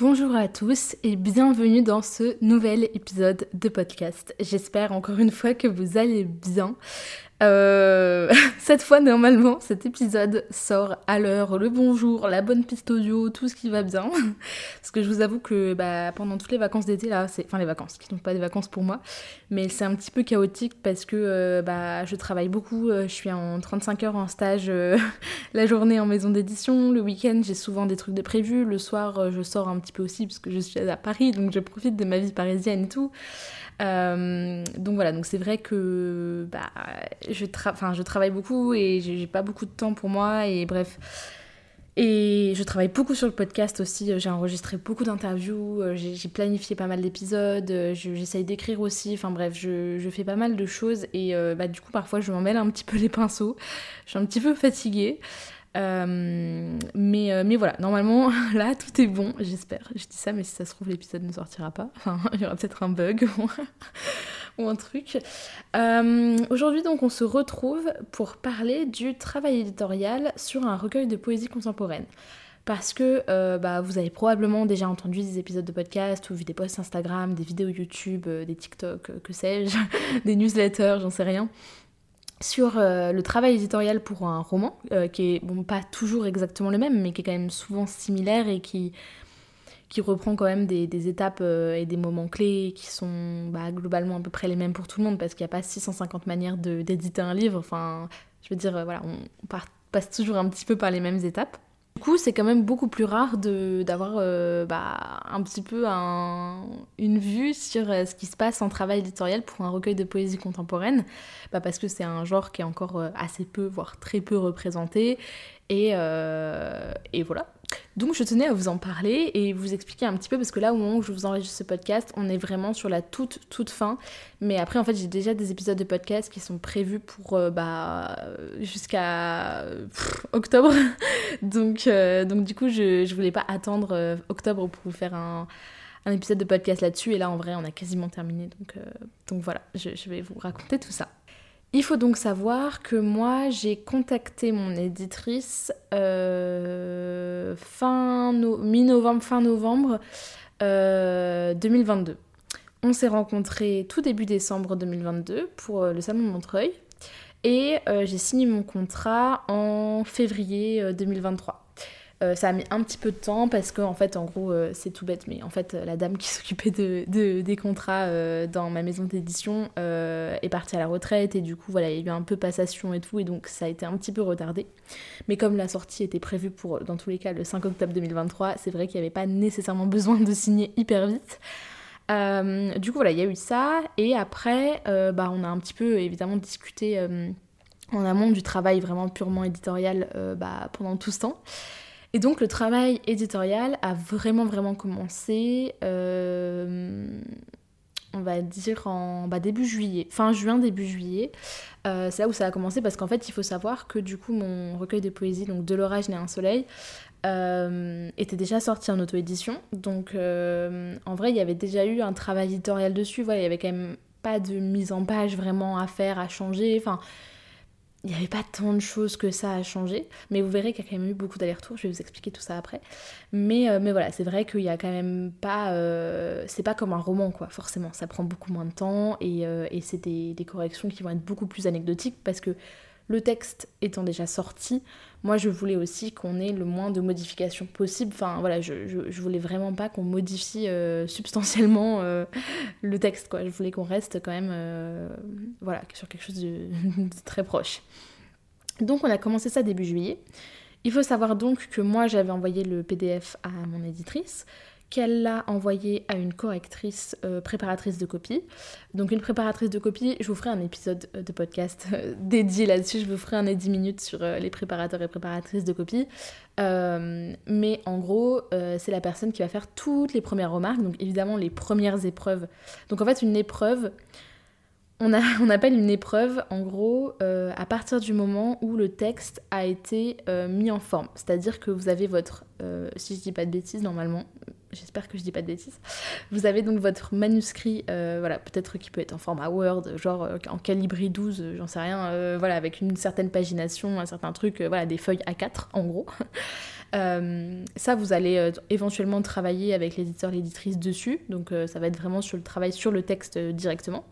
Bonjour à tous et bienvenue dans ce nouvel épisode de podcast. J'espère encore une fois que vous allez bien. Euh, cette fois, normalement, cet épisode sort à l'heure, le bonjour, la bonne piste audio, tout ce qui va bien. Parce que je vous avoue que bah, pendant toutes les vacances d'été, là, c'est. Enfin, les vacances, qui ne sont pas des vacances pour moi, mais c'est un petit peu chaotique parce que euh, bah, je travaille beaucoup. Euh, je suis en 35 heures en stage la journée en maison d'édition. Le week-end, j'ai souvent des trucs de prévus. Le soir, je sors un petit peu aussi parce que je suis à Paris, donc je profite de ma vie parisienne et tout. Euh, donc voilà, donc c'est vrai que bah, je, travaille beaucoup et j'ai pas beaucoup de temps pour moi et bref. Et je travaille beaucoup sur le podcast aussi, j'ai enregistré beaucoup d'interviews, euh, j'ai planifié pas mal d'épisodes, euh, j'essaye d'écrire aussi, enfin bref, je, je, fais pas mal de choses et bah, du coup parfois je m'en mêle un petit peu les pinceaux, je suis un petit peu fatiguée. Euh, mais, euh, mais voilà, normalement, là, tout est bon, j'espère. Je dis ça, mais si ça se trouve, l'épisode ne sortira pas. Enfin, il y aura peut-être un bug ou un truc. Euh, aujourd'hui, donc, on se retrouve pour parler du travail éditorial sur un recueil de poésie contemporaine. Parce que bah, vous avez probablement déjà entendu des épisodes de podcast ou vu des posts Instagram, des vidéos YouTube, des TikTok, que sais-je, des newsletters, j'en sais rien sur euh, le travail éditorial pour un roman, euh, qui est bon, pas toujours exactement le même, mais qui est quand même souvent similaire et qui, qui reprend quand même des, étapes euh, et des moments clés qui sont bah, globalement à peu près les mêmes pour tout le monde, parce qu'il n'y a pas 650 manières d'éditer un livre. Enfin, je veux dire, voilà, on passe toujours un petit peu par les mêmes étapes. Du coup, c'est quand même beaucoup plus rare d'avoir euh, bah, un petit peu une vue sur euh, ce qui se passe en travail éditorial pour un recueil de poésie contemporaine, bah, parce que c'est un genre qui est encore euh, assez peu, voire très peu représenté. Et, et voilà, donc je tenais à vous en parler et vous expliquer un petit peu parce que là au moment où je vous enregistre ce podcast, on est vraiment sur la toute toute fin. Mais après en fait j'ai déjà des épisodes de podcast qui sont prévus pour euh, bah jusqu'à octobre. donc euh, donc du coup je, je voulais pas attendre euh, octobre pour vous faire un, épisode de podcast là-dessus et là en vrai on a quasiment terminé donc donc voilà je vais vous raconter tout ça. Il faut donc savoir que moi j'ai contacté mon éditrice euh, fin mi-novembre, fin novembre 2022. Euh, On s'est rencontrés tout début décembre 2022 pour euh, le salon de Montreuil et j'ai signé mon contrat en février 2023. Euh, ça a mis un petit peu de temps parce que en fait en gros euh, c'est tout bête mais en fait la dame qui s'occupait de, des contrats euh, dans ma maison d'édition est partie à la retraite et du coup voilà il y a eu un peu passation et tout et donc ça a été un petit peu retardé. Mais comme la sortie était prévue pour dans tous les cas le 5 octobre 2023 c'est vrai qu'il n'y avait pas nécessairement besoin de signer hyper vite. Du coup voilà il y a eu ça et après bah on a un petit peu évidemment discuté en amont du travail vraiment purement éditorial bah, pendant tout ce temps et donc le travail éditorial a vraiment vraiment commencé, euh, on va dire en bah, début juillet, fin juin, début juillet. Euh, c'est là où ça a commencé parce qu'en fait il faut savoir que du coup mon recueil de poésie, donc De l'orage n'est un soleil, euh, était déjà sorti en auto-édition. Donc en vrai il y avait déjà eu un travail éditorial dessus, il y avait quand même pas de mise en page vraiment à faire, à changer, enfin il n'y avait pas tant de choses que ça à changer, mais vous verrez qu'il y a quand même eu beaucoup d'allers-retours, je vais vous expliquer tout ça après. Mais, euh, mais voilà, c'est vrai qu'il y a quand même pas... Euh, c'est pas comme un roman, quoi, forcément, ça prend beaucoup moins de temps, et, euh, c'est des, corrections qui vont être beaucoup plus anecdotiques, parce que le texte étant déjà sorti, moi je voulais aussi qu'on ait le moins de modifications possible. Enfin voilà, je, je, voulais vraiment pas qu'on modifie euh, substantiellement euh, le texte, quoi. Je voulais qu'on reste quand même euh, sur quelque chose de, très proche. Donc on a commencé ça début juillet. Il faut savoir donc que moi j'avais envoyé le PDF à mon éditrice, qu'elle l'a envoyé à une correctrice euh, préparatrice de copie. Donc une préparatrice de copie, je vous ferai un épisode de podcast dédié là-dessus, je vous ferai un et 10 minutes sur les préparateurs et préparatrices de copie. mais en gros, c'est la personne qui va faire toutes les premières remarques, donc évidemment les premières épreuves. Donc en fait, une épreuve, on, appelle une épreuve, en gros, euh, à partir du moment où le texte a été euh, mis en forme. C'est-à-dire que vous avez votre, euh, si je dis pas de bêtises, normalement, j'espère que je dis pas de bêtises, vous avez donc votre manuscrit, voilà, peut-être qui peut être en format Word, genre en calibri 12, j'en sais rien, voilà, avec une certaine pagination, un certain truc, voilà, des feuilles A4, en gros. ça, vous allez éventuellement travailler avec l'éditeur, l'éditrice dessus, donc ça va être vraiment sur le travail sur le texte directement.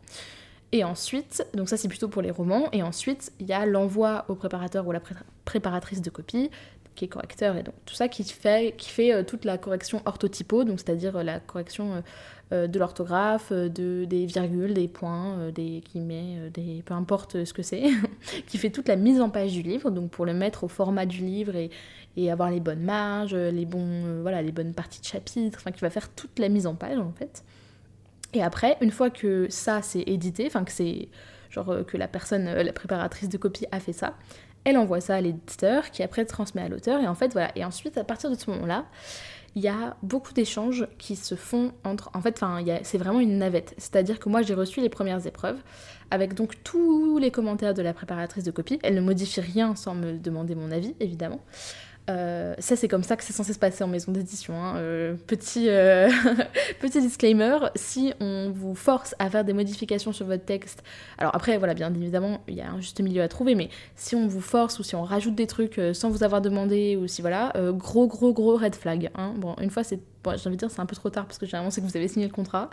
Et ensuite, donc ça c'est plutôt pour les romans, et ensuite il y a l'envoi au préparateur ou la préparatrice de copie, qui est correcteur, et donc tout ça qui fait, qui fait euh, toute la correction orthotypo, donc c'est-à-dire euh, la correction euh, de l'orthographe, de, des virgules, des points, des guillemets, des, peu importe ce que c'est, qui fait toute la mise en page du livre, donc pour le mettre au format du livre et, et avoir les bonnes marges, les, bons, voilà, les bonnes parties de chapitre, enfin qui va faire toute la mise en page en fait. Et après, une fois que ça c'est édité, enfin que c'est genre euh, que la personne, euh, la préparatrice de copie a fait ça, elle envoie ça à l'éditeur qui après transmet à l'auteur et en fait voilà. Et ensuite à partir de ce moment-là, il y a beaucoup d'échanges qui se font entre. En fait, c'est vraiment une navette. C'est-à-dire que moi, j'ai reçu les premières épreuves avec donc tous les commentaires de la préparatrice de copie. Elle ne modifie rien sans me demander mon avis, évidemment. Euh, ça, c'est comme ça que c'est censé se passer en maison d'édition. Hein. Euh, petit, euh, petit disclaimer, si on vous force à faire des modifications sur votre texte, alors après, voilà, bien évidemment, il y a un juste milieu à trouver, mais si on vous force ou si on rajoute des trucs sans vous avoir demandé, ou si voilà, gros, gros, gros red flag. Hein. Bon, une fois, c'est, j'ai envie de dire, c'est un peu trop tard parce que généralement, c'est que vous avez signé le contrat.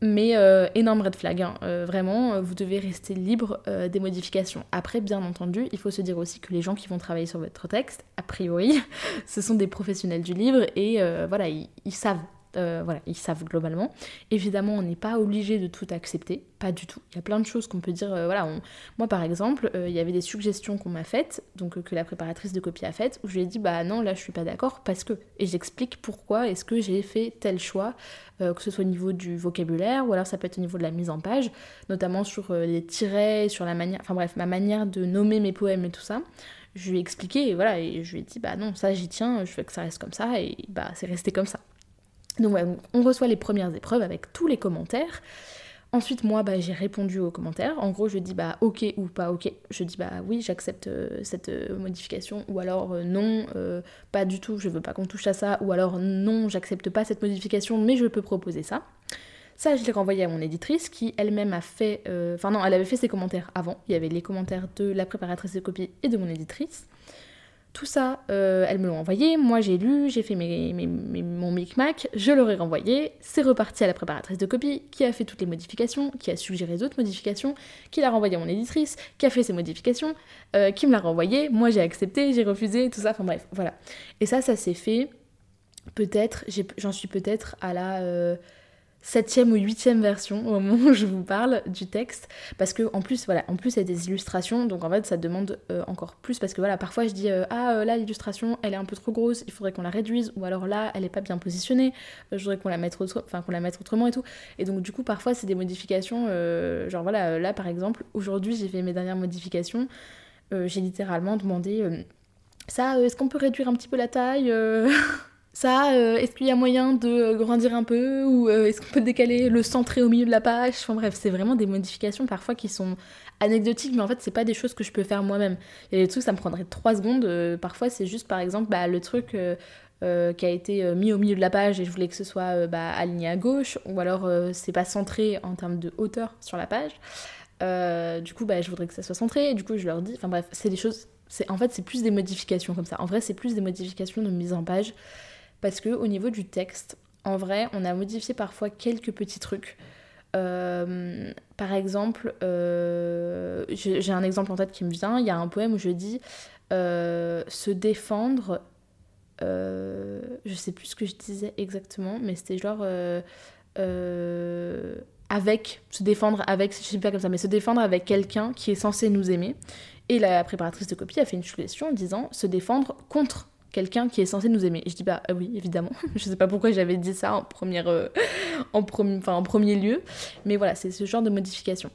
Mais euh, énorme red flag, hein. euh, vraiment, euh, vous devez rester libre des modifications. Après, bien entendu, il faut se dire aussi que les gens qui vont travailler sur votre texte, a priori, ce sont des professionnels du livre et voilà, ils, savent euh, voilà, ils savent globalement. Évidemment, on n'est pas obligé de tout accepter, pas du tout. Il y a plein de choses qu'on peut dire. Euh, voilà, moi par exemple, euh, il y avait des suggestions qu'on m'a faites, donc que la préparatrice de copie a faites, où je lui ai dit bah non, là je suis pas d'accord parce que. Et j'explique pourquoi est-ce que j'ai fait tel choix, que ce soit au niveau du vocabulaire ou alors ça peut être au niveau de la mise en page, notamment sur les tirets, sur la manière, enfin bref, ma manière de nommer mes poèmes et tout ça je lui ai expliqué et voilà et je lui ai dit bah non ça j'y tiens je veux que ça reste comme ça et bah c'est resté comme ça donc on reçoit les premières épreuves avec tous les commentaires. Ensuite, moi, bah, j'ai répondu aux commentaires. En gros, je dis bah ok ou pas ok. Je dis bah oui, j'accepte euh, cette euh, modification, ou alors euh, non, pas du tout, je veux pas qu'on touche à ça, ou alors non, j'accepte pas cette modification, mais je peux proposer ça. Ça, je l'ai renvoyé à mon éditrice qui elle-même a fait. Enfin, non, elle avait fait ses commentaires avant. Il y avait les commentaires de la préparatrice de copie et de mon éditrice. Tout ça, euh, elles me l'ont envoyé, moi j'ai lu, j'ai fait mes, mon micmac, je leur renvoyé, c'est reparti à la préparatrice de copie, qui a fait toutes les modifications, qui a suggéré d'autres modifications, qui l'a renvoyé à mon éditrice, qui a fait ses modifications, euh, qui me l'a renvoyé, moi j'ai accepté, j'ai refusé, tout ça, enfin bref, voilà. Et ça, ça s'est fait, peut-être, j'en suis peut-être à la... Euh, septième ou huitième version au moment où je vous parle du texte parce que en plus voilà en plus il y a des illustrations donc en fait ça demande euh, encore plus parce que voilà parfois je dis euh, ah euh, là l'illustration elle est un peu trop grosse il faudrait qu'on la réduise ou alors là elle est pas bien positionnée je voudrais qu'on la mette enfin qu'on la mette autrement et tout et donc du coup parfois c'est des modifications genre voilà là par exemple aujourd'hui j'ai fait mes dernières modifications j'ai littéralement demandé ça est-ce qu'on peut réduire un petit peu la taille ça, euh, est-ce qu'il y a moyen de grandir un peu ou euh, est-ce qu'on peut décaler le centré au milieu de la page? Enfin bref, c'est vraiment des modifications parfois qui sont anecdotiques, mais en fait, c'est pas des choses que je peux faire moi-même. Il y a des trucs, ça me prendrait 3 secondes. Euh, parfois, c'est juste par exemple bah, le truc. qui a été mis au milieu de la page et je voulais que ce soit bah, aligné à gauche, ou alors c'est pas centré en termes de hauteur sur la page. du coup, bah, je voudrais que ça soit centré, et du coup, je leur dis, enfin bref, c'est des choses, en fait, c'est plus des modifications comme ça. En vrai, c'est plus des modifications de mise en page parce que au niveau du texte, en vrai, on a modifié parfois quelques petits trucs. Euh, par exemple, euh, j'ai un exemple en tête qui me vient. Il y a un poème où je dis euh, se défendre. je sais plus ce que je disais exactement, mais c'était genre avec, se défendre avec, je sais pas comme ça, mais se défendre avec quelqu'un qui est censé nous aimer. Et la préparatrice de copie a fait une suggestion en disant se défendre contre quelqu'un qui est censé nous aimer. Et je dis bah oui, évidemment. je sais pas pourquoi j'avais dit ça en, première, en, en premier lieu, mais voilà, c'est ce genre de modification.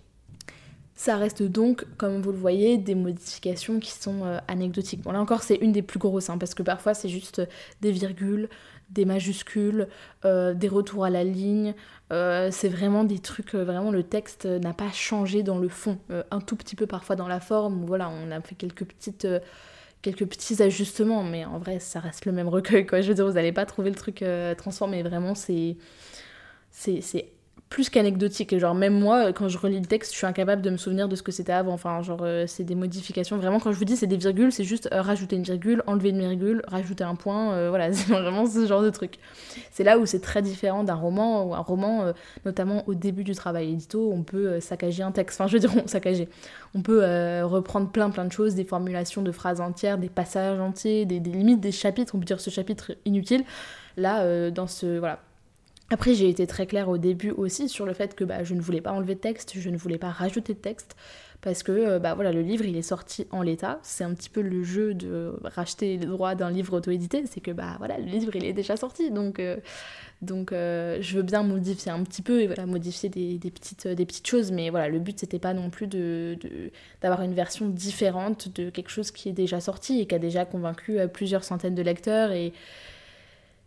Ça reste donc, comme vous le voyez, des modifications qui sont euh, anecdotiques. Bon là encore c'est une des plus grosses, hein, parce que parfois c'est juste des virgules, des majuscules, euh, des retours à la ligne. Euh, c'est vraiment des trucs, vraiment le texte n'a pas changé dans le fond. un tout petit peu parfois dans la forme, voilà, on a fait quelques petites quelques petits ajustements, mais en vrai, ça reste le même recueil, quoi. Je veux dire, vous n'allez pas trouver le truc transformé, vraiment, c'est c'est plus qu'anecdotique. Genre, même moi, quand je relis le texte, je suis incapable de me souvenir de ce que c'était avant. Enfin, genre, euh, c'est des modifications. Vraiment, quand je vous dis c'est des virgules, c'est juste euh, rajouter une virgule, enlever une virgule, rajouter un point. Euh, voilà, c'est vraiment ce genre de truc. C'est là où c'est très différent d'un roman, ou un roman, notamment au début du travail édito, on peut saccager un texte. Enfin, je veux dire, on saccager. On peut reprendre plein, plein de choses, des formulations de phrases entières, des passages entiers, des limites des chapitres. On peut dire ce chapitre inutile. Là, dans ce. Voilà après, j'ai été très claire au début aussi sur le fait que bah, je ne voulais pas enlever de texte, je ne voulais pas rajouter de texte, parce que euh, bah, voilà, le livre il est sorti en l'état. C'est un petit peu le jeu de racheter les droits d'un livre auto-édité, c'est que bah voilà, le livre il est déjà sorti, donc, euh, donc euh, je veux bien modifier un petit peu et voilà, modifier des, petites, choses, mais voilà, le but c'était pas non plus de, d'avoir une version différente de quelque chose qui est déjà sorti et qui a déjà convaincu plusieurs centaines de lecteurs et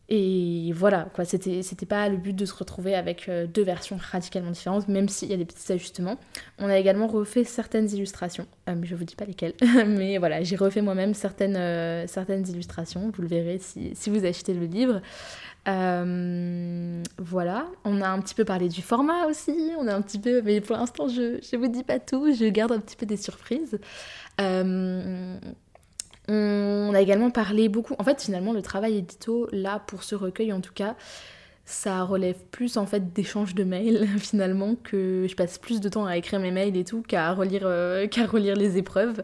et voilà, quoi, c'était, pas le but de se retrouver avec euh, deux versions radicalement différentes, même s'il y a des petits ajustements. On a également refait certaines illustrations, euh, mais je vous dis pas lesquelles, mais voilà, j'ai refait moi-même certaines, euh, illustrations, vous le verrez si, si vous achetez le livre. voilà, on a un petit peu parlé du format aussi, on a un petit peu, mais pour l'instant je, je vous dis pas tout, je garde un petit peu des surprises. On a également parlé beaucoup. En fait, finalement, le travail édito, là, pour ce recueil en tout cas, ça relève plus en fait d'échanges de mails finalement que je passe plus de temps à écrire mes mails et tout qu'à relire, euh, relire les épreuves.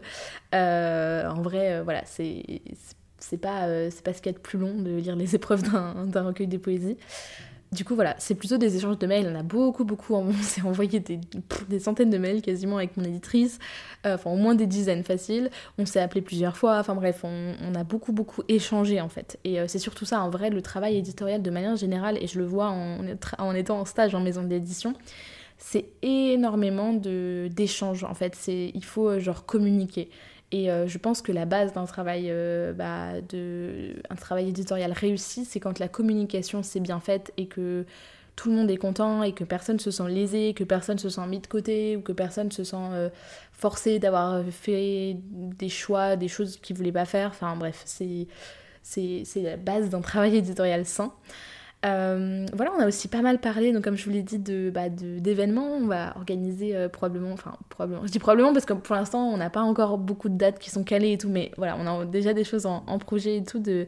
Euh, en vrai, euh, voilà, c'est c'est pas, c'est pas ce qu'il y a de plus long de lire les épreuves d'un recueil de poésie. Du coup, voilà, c'est plutôt des échanges de mails. On a beaucoup, beaucoup. On envoyé des, centaines de mails quasiment avec mon éditrice. Euh, enfin, au moins des dizaines faciles. On s'est appelé plusieurs fois. Enfin, bref, on, a beaucoup, beaucoup échangé en fait. Et euh, c'est surtout ça, en vrai, le travail éditorial de manière générale. Et je le vois en, en étant en stage en maison d'édition. C'est énormément d'échanges en fait. Il faut euh, genre communiquer. Et euh, je pense que la base d'un travail, euh, bah, de, un travail éditorial réussi, c'est quand la communication s'est bien faite et que tout le monde est content et que personne se sent lésé, que personne se sent mis de côté ou que personne se sent euh, forcé d'avoir fait des choix, des choses qu'il voulait pas faire. Enfin bref, c'est la base d'un travail éditorial sain. Euh, voilà, on a aussi pas mal parlé, donc comme je vous l'ai dit, de, bah, d'événements. On va organiser euh, probablement, enfin probablement, je dis probablement parce que pour l'instant on n'a pas encore beaucoup de dates qui sont calées et tout, mais voilà, on a déjà des choses en, projet et tout, de,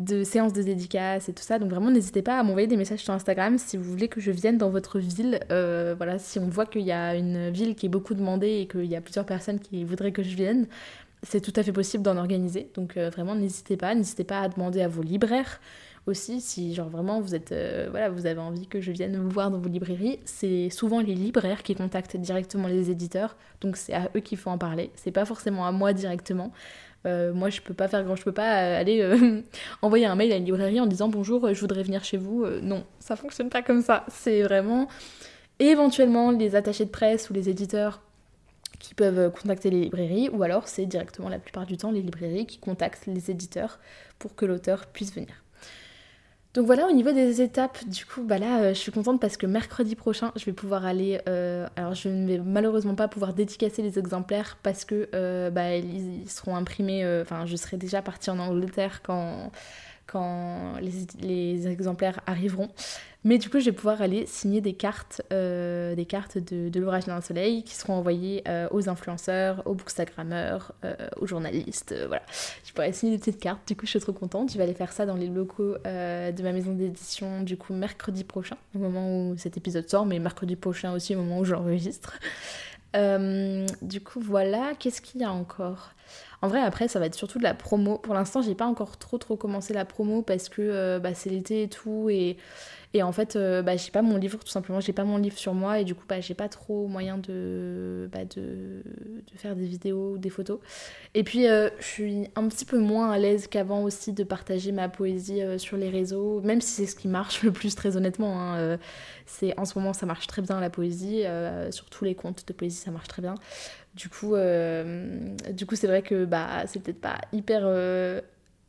de séances de dédicaces et tout ça. Donc vraiment, n'hésitez pas à m'envoyer des messages sur Instagram si vous voulez que je vienne dans votre ville. Euh, voilà, si on voit qu'il y a une ville qui est beaucoup demandée et qu'il y a plusieurs personnes qui voudraient que je vienne, c'est tout à fait possible d'en organiser. Donc vraiment, n'hésitez pas, n'hésitez pas à demander à vos libraires aussi si genre vraiment vous êtes euh, voilà vous avez envie que je vienne vous voir dans vos librairies c'est souvent les libraires qui contactent directement les éditeurs. Donc c'est à eux qu'il faut en parler. C'est pas forcément à moi directement. Euh, moi je peux pas faire grand je peux pas euh, aller envoyer un mail à une librairie en disant bonjour je voudrais venir chez vous. Non ça fonctionne pas comme ça. C'est vraiment éventuellement les attachés de presse ou les éditeurs qui peuvent contacter les librairies, ou alors c'est directement la plupart du temps les librairies qui contactent les éditeurs pour que l'auteur puisse venir. Donc voilà, au niveau des étapes, du coup, bah là, euh, je suis contente parce que mercredi prochain, je vais pouvoir aller. Euh, alors, je ne vais malheureusement pas pouvoir dédicacer les exemplaires parce que euh, bah, ils, seront imprimés. Enfin, je serai déjà partie en Angleterre quand quand les, exemplaires arriveront. Mais du coup, je vais pouvoir aller signer des cartes, euh, des cartes de, l'orage d'un soleil qui seront envoyées euh, aux influenceurs, aux bookstagrammeurs, euh, aux journalistes. voilà, je pourrais signer des petites cartes. Du coup, je suis trop contente. Je vais aller faire ça dans les locaux de ma maison d'édition, du coup, mercredi prochain, au moment où cet épisode sort, mais mercredi prochain aussi, au moment où j'enregistre. du coup, voilà. Qu'est-ce qu'il y a encore? En vrai, après, ça va être surtout de la promo. Pour l'instant, j'ai pas encore trop trop commencé la promo parce que bah, c'est l'été et tout. Et, Et en fait, euh, bah, j'ai pas mon livre, tout simplement, j'ai pas mon livre sur moi et du coup, bah, j'ai pas trop moyen de, bah, de, de, faire des vidéos ou des photos. Et puis, euh, je suis un petit peu moins à l'aise qu'avant aussi de partager ma poésie euh, sur les réseaux, même si c'est ce qui marche le plus, très honnêtement. Hein, c'est en ce moment, ça marche très bien la poésie, sur tous les comptes de poésie, ça marche très bien. Du coup, du coup c'est vrai que bah, c'est peut-être pas hyper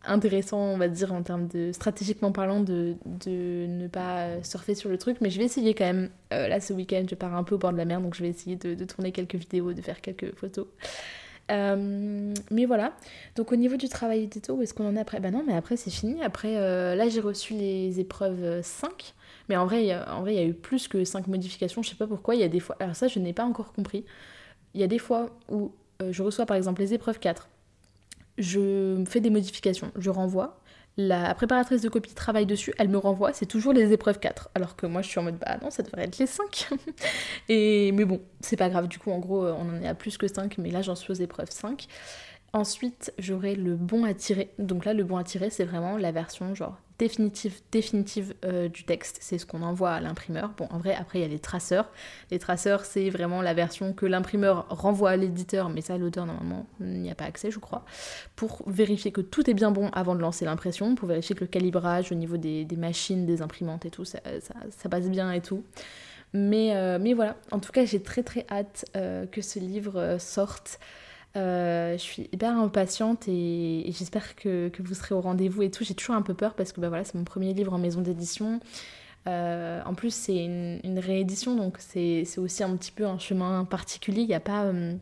intéressant, on va dire, en termes de stratégiquement parlant, de, de, ne pas surfer sur le truc. Mais je vais essayer quand même. Euh, là, ce week-end, je pars un peu au bord de la mer, donc je vais essayer de, tourner quelques vidéos, de faire quelques photos. Euh, mais voilà. Donc au niveau du travail d'étau, où est-ce qu'on en est après? Bah non, mais après c'est fini. Après, euh, là j'ai reçu les épreuves 5. Mais en vrai, en vrai, il y a eu plus que 5 modifications. Je sais pas pourquoi. Il y a des fois. Alors ça, je n'ai pas encore compris. Il y a des fois où je reçois par exemple les épreuves 4 je fais des modifications, je renvoie. La préparatrice de copie travaille dessus, elle me renvoie, c'est toujours les épreuves 4. Alors que moi je suis en mode bah non, ça devrait être les 5. Et mais bon, c'est pas grave, du coup en gros on en est à plus que 5, mais là j'en suis aux épreuves 5. Ensuite, j'aurai le bon à tirer. Donc là, le bon à tirer, c'est vraiment la version genre définitive, définitive euh, du texte. C'est ce qu'on envoie à l'imprimeur. Bon, en vrai, après, il y a les traceurs. Les traceurs, c'est vraiment la version que l'imprimeur renvoie à l'éditeur, mais ça, l'auteur, normalement, n'y a pas accès, je crois, pour vérifier que tout est bien bon avant de lancer l'impression, pour vérifier que le calibrage au niveau des, machines, des imprimantes et tout, ça, passe bien et tout. Mais, euh, mais voilà, en tout cas, j'ai très très hâte euh, que ce livre sorte. Euh, je suis hyper impatiente et, j'espère que, vous serez au rendez-vous et tout. J'ai toujours un peu peur parce que bah, voilà, c'est mon premier livre en maison d'édition. Euh, en plus, c'est une, réédition, donc c'est aussi un petit peu un chemin particulier. Il n'y a pas, euh,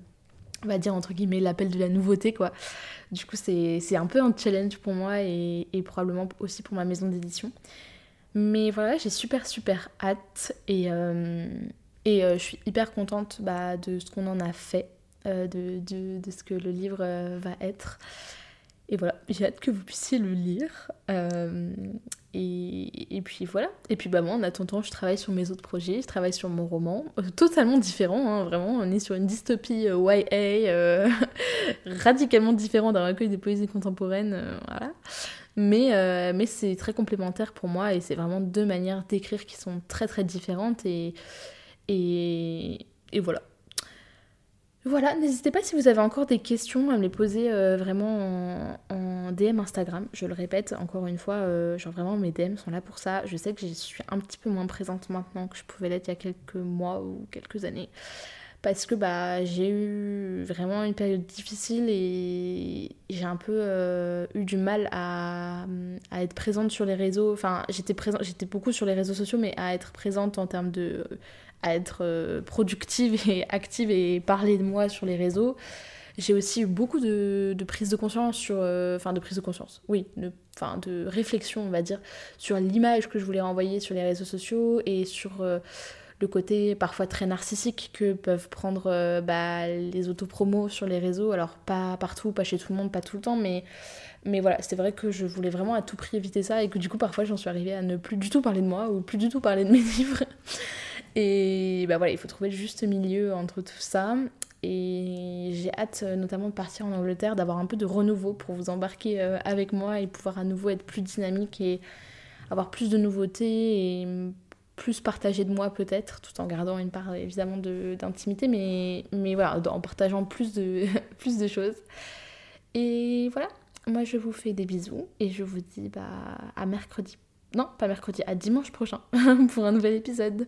on va dire, entre guillemets, l'appel de la nouveauté, quoi. Du coup, c'est un peu un challenge pour moi et, probablement aussi pour ma maison d'édition. Mais voilà, j'ai super, super hâte et, et je suis hyper contente bah, de ce qu'on en a fait. Euh, de, de, ce que le livre euh, va être. Et voilà, j'ai hâte que vous puissiez le lire. Euh, et, et, puis voilà. Et puis bah moi, en attendant, je travaille sur mes autres projets. Je travaille sur mon roman, totalement différent, hein, vraiment. On est sur une dystopie YA, radicalement différent d'un recueil de poésie contemporaine. voilà. Mais, mais c'est très complémentaire pour moi et c'est vraiment deux manières d'écrire qui sont très très différentes. Et, et, et voilà. Voilà, n'hésitez pas si vous avez encore des questions à me les poser euh, vraiment en, DM Instagram. Je le répète encore une fois, euh, genre vraiment mes DM sont là pour ça. Je sais que je suis un petit peu moins présente maintenant que je pouvais l'être il y a quelques mois ou quelques années. Parce que bah, j'ai eu vraiment une période difficile et j'ai un peu euh, eu du mal à, à, être présente sur les réseaux. Enfin, j'étais j'étais beaucoup sur les réseaux sociaux, mais à être présente en termes de à être euh, productive et active et parler de moi sur les réseaux. J'ai aussi eu beaucoup de, de prise de conscience sur... Euh, enfin, de prise de conscience, oui. Enfin, de, réflexion, on va dire, sur l'image que je voulais renvoyer sur les réseaux sociaux et sur euh, le côté parfois très narcissique que peuvent prendre bah, les autopromos sur les réseaux. Alors, pas partout, pas chez tout le monde, pas tout le temps, mais... Mais voilà, c'est vrai que je voulais vraiment à tout prix éviter ça et que du coup parfois j'en suis arrivée à ne plus du tout parler de moi ou plus du tout parler de mes livres. Et bah voilà, il faut trouver le juste milieu entre tout ça. Et j'ai hâte euh, notamment de partir en Angleterre, d'avoir un peu de renouveau pour vous embarquer euh, avec moi et pouvoir à nouveau être plus dynamique et avoir plus de nouveautés et plus partager de moi peut-être, tout en gardant une part évidemment d'intimité, mais, mais voilà, en partageant plus de, plus de choses. Et voilà, moi je vous fais des bisous et je vous dis bah, à mercredi. Non, pas mercredi, à dimanche prochain pour un nouvel épisode.